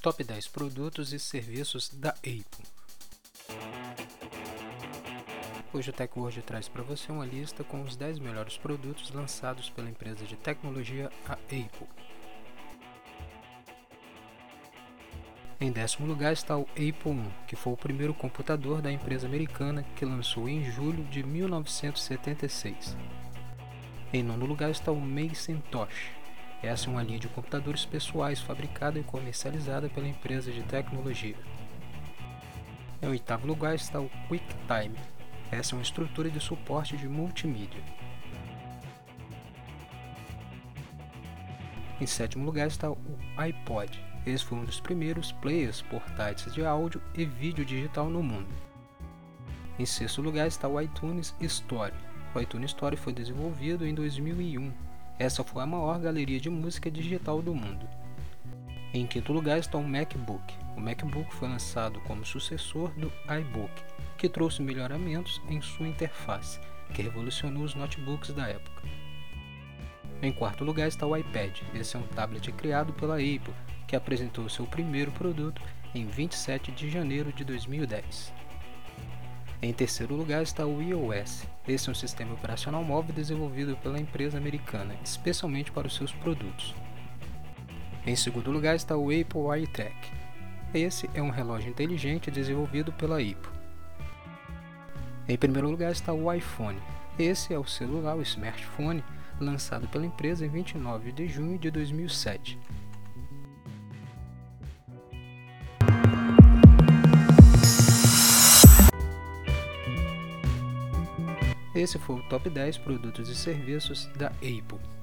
Top 10 produtos e serviços da Apple. Hoje o TechWord traz para você uma lista com os 10 melhores produtos lançados pela empresa de tecnologia a Apple. Em décimo lugar está o Apple I, que foi o primeiro computador da empresa americana que lançou em julho de 1976. Em nono lugar está o Macintosh, essa é uma linha de computadores pessoais fabricada e comercializada pela empresa de tecnologia. Em oitavo lugar está o QuickTime. Essa é uma estrutura de suporte de multimídia. Em sétimo lugar está o iPod. Esse foi um dos primeiros players portáteis de áudio e vídeo digital no mundo. Em sexto lugar está o iTunes Store. O iTunes Store foi desenvolvido em 2001 essa foi a maior galeria de música digital do mundo. Em quinto lugar está o MacBook. O MacBook foi lançado como sucessor do iBook, que trouxe melhoramentos em sua interface, que revolucionou os notebooks da época. Em quarto lugar está o iPad. Esse é um tablet criado pela Apple, que apresentou seu primeiro produto em 27 de janeiro de 2010. Em terceiro lugar está o iOS. Esse é um sistema operacional móvel desenvolvido pela empresa americana, especialmente para os seus produtos. Em segundo lugar está o Apple iTrack. Esse é um relógio inteligente desenvolvido pela Apple. Em primeiro lugar está o iPhone. Esse é o celular, o smartphone, lançado pela empresa em 29 de junho de 2007. Esse foi o top 10 produtos e serviços da Apple.